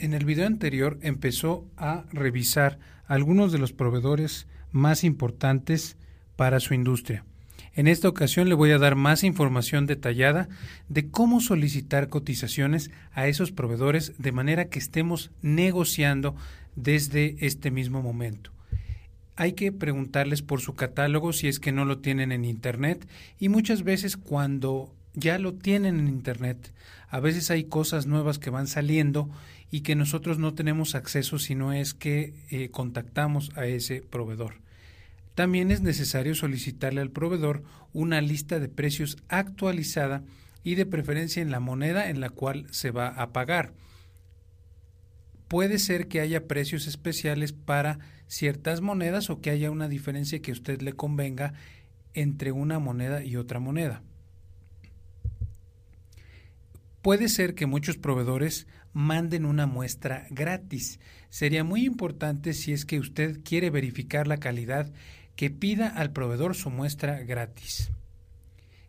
En el video anterior empezó a revisar algunos de los proveedores más importantes para su industria. En esta ocasión le voy a dar más información detallada de cómo solicitar cotizaciones a esos proveedores de manera que estemos negociando desde este mismo momento. Hay que preguntarles por su catálogo si es que no lo tienen en Internet y muchas veces cuando ya lo tienen en Internet, a veces hay cosas nuevas que van saliendo y que nosotros no tenemos acceso si no es que eh, contactamos a ese proveedor. También es necesario solicitarle al proveedor una lista de precios actualizada y de preferencia en la moneda en la cual se va a pagar. Puede ser que haya precios especiales para ciertas monedas o que haya una diferencia que a usted le convenga entre una moneda y otra moneda. Puede ser que muchos proveedores manden una muestra gratis. Sería muy importante si es que usted quiere verificar la calidad que pida al proveedor su muestra gratis.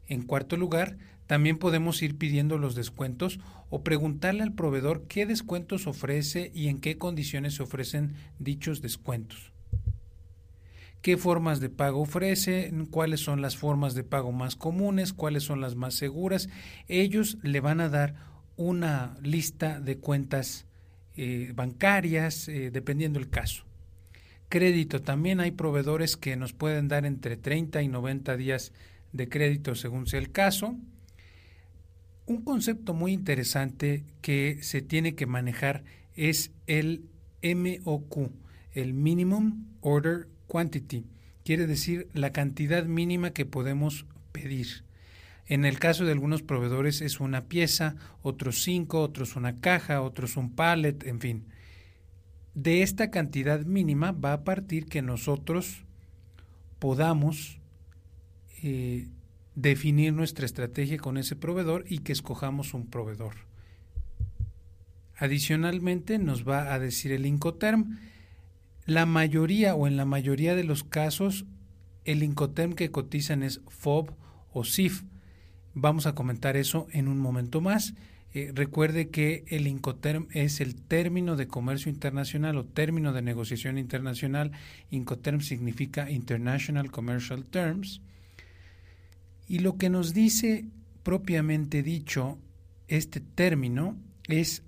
En cuarto lugar, también podemos ir pidiendo los descuentos o preguntarle al proveedor qué descuentos ofrece y en qué condiciones se ofrecen dichos descuentos. ¿Qué formas de pago ofrece? ¿Cuáles son las formas de pago más comunes? ¿Cuáles son las más seguras? Ellos le van a dar una lista de cuentas eh, bancarias, eh, dependiendo el caso. Crédito, también hay proveedores que nos pueden dar entre 30 y 90 días de crédito según sea el caso. Un concepto muy interesante que se tiene que manejar es el MOQ, el Minimum Order Quantity, quiere decir la cantidad mínima que podemos pedir. En el caso de algunos proveedores es una pieza, otros cinco, otros una caja, otros un pallet, en fin. De esta cantidad mínima va a partir que nosotros podamos eh, definir nuestra estrategia con ese proveedor y que escojamos un proveedor. Adicionalmente nos va a decir el Incoterm, la mayoría o en la mayoría de los casos el Incoterm que cotizan es FOB o SIF, Vamos a comentar eso en un momento más. Eh, recuerde que el Incoterm es el término de comercio internacional o término de negociación internacional. Incoterm significa International Commercial Terms. Y lo que nos dice propiamente dicho este término es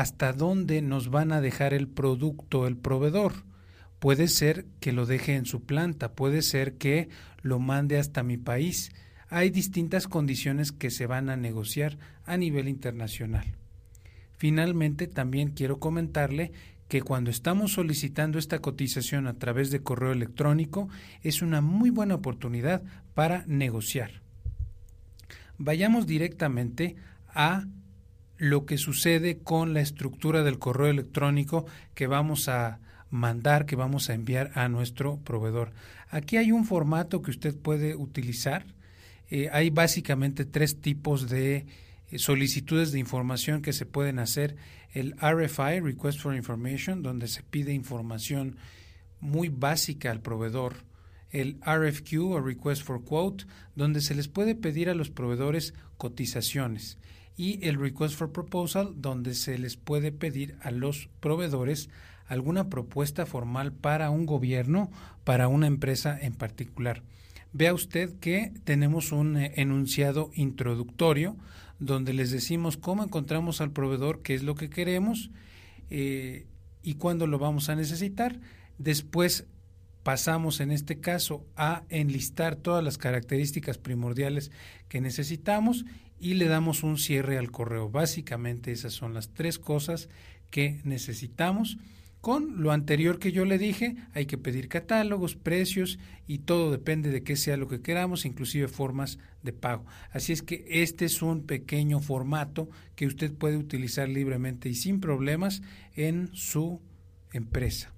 hasta dónde nos van a dejar el producto el proveedor. Puede ser que lo deje en su planta, puede ser que lo mande hasta mi país hay distintas condiciones que se van a negociar a nivel internacional. Finalmente, también quiero comentarle que cuando estamos solicitando esta cotización a través de correo electrónico es una muy buena oportunidad para negociar. Vayamos directamente a lo que sucede con la estructura del correo electrónico que vamos a mandar, que vamos a enviar a nuestro proveedor. Aquí hay un formato que usted puede utilizar eh, hay básicamente tres tipos de eh, solicitudes de información que se pueden hacer. El RFI, Request for Information, donde se pide información muy básica al proveedor. El RFQ o Request for Quote, donde se les puede pedir a los proveedores cotizaciones. Y el Request for Proposal, donde se les puede pedir a los proveedores alguna propuesta formal para un gobierno, para una empresa en particular. Vea usted que tenemos un eh, enunciado introductorio donde les decimos cómo encontramos al proveedor, qué es lo que queremos eh, y cuándo lo vamos a necesitar. Después pasamos en este caso a enlistar todas las características primordiales que necesitamos y le damos un cierre al correo. Básicamente esas son las tres cosas que necesitamos con lo anterior que yo le dije, hay que pedir catálogos, precios y todo depende de qué sea lo que queramos, inclusive formas de pago. Así es que este es un pequeño formato que usted puede utilizar libremente y sin problemas en su empresa.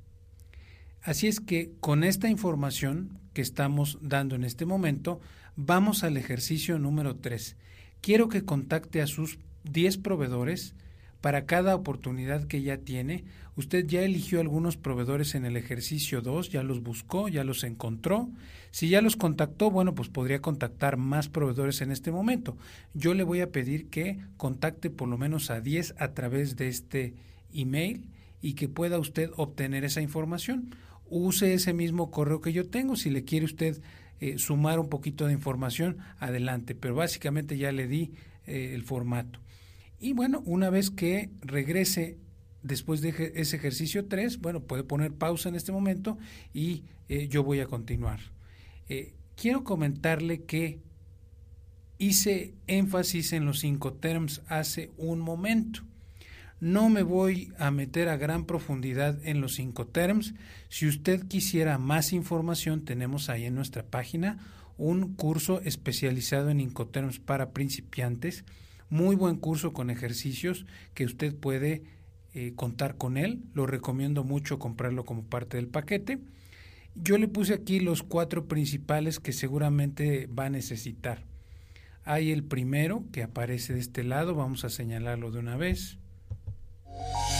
Así es que con esta información que estamos dando en este momento, vamos al ejercicio número 3. Quiero que contacte a sus 10 proveedores, para cada oportunidad que ya tiene. Usted ya eligió algunos proveedores en el ejercicio 2, ya los buscó, ya los encontró. Si ya los contactó, bueno, pues podría contactar más proveedores en este momento. Yo le voy a pedir que contacte por lo menos a 10 a través de este email y que pueda usted obtener esa información. Use ese mismo correo que yo tengo. Si le quiere usted eh, sumar un poquito de información, adelante. Pero básicamente ya le di eh, el formato. Y bueno, una vez que regrese después de ese ejercicio 3, bueno, puede poner pausa en este momento y eh, yo voy a continuar. quiero comentarle que hice énfasis en los cinco terms hace un momento. No me voy a meter a gran profundidad en los cinco terms. Si usted quisiera más información, tenemos ahí en nuestra página un curso especializado en Incoterms para principiantes. Muy buen curso con ejercicios que usted puede eh, contar con él. Lo recomiendo mucho comprarlo como parte del paquete. Yo le puse aquí los cuatro principales que seguramente va a necesitar. Hay el primero que aparece de este lado, vamos a señalarlo de una vez. you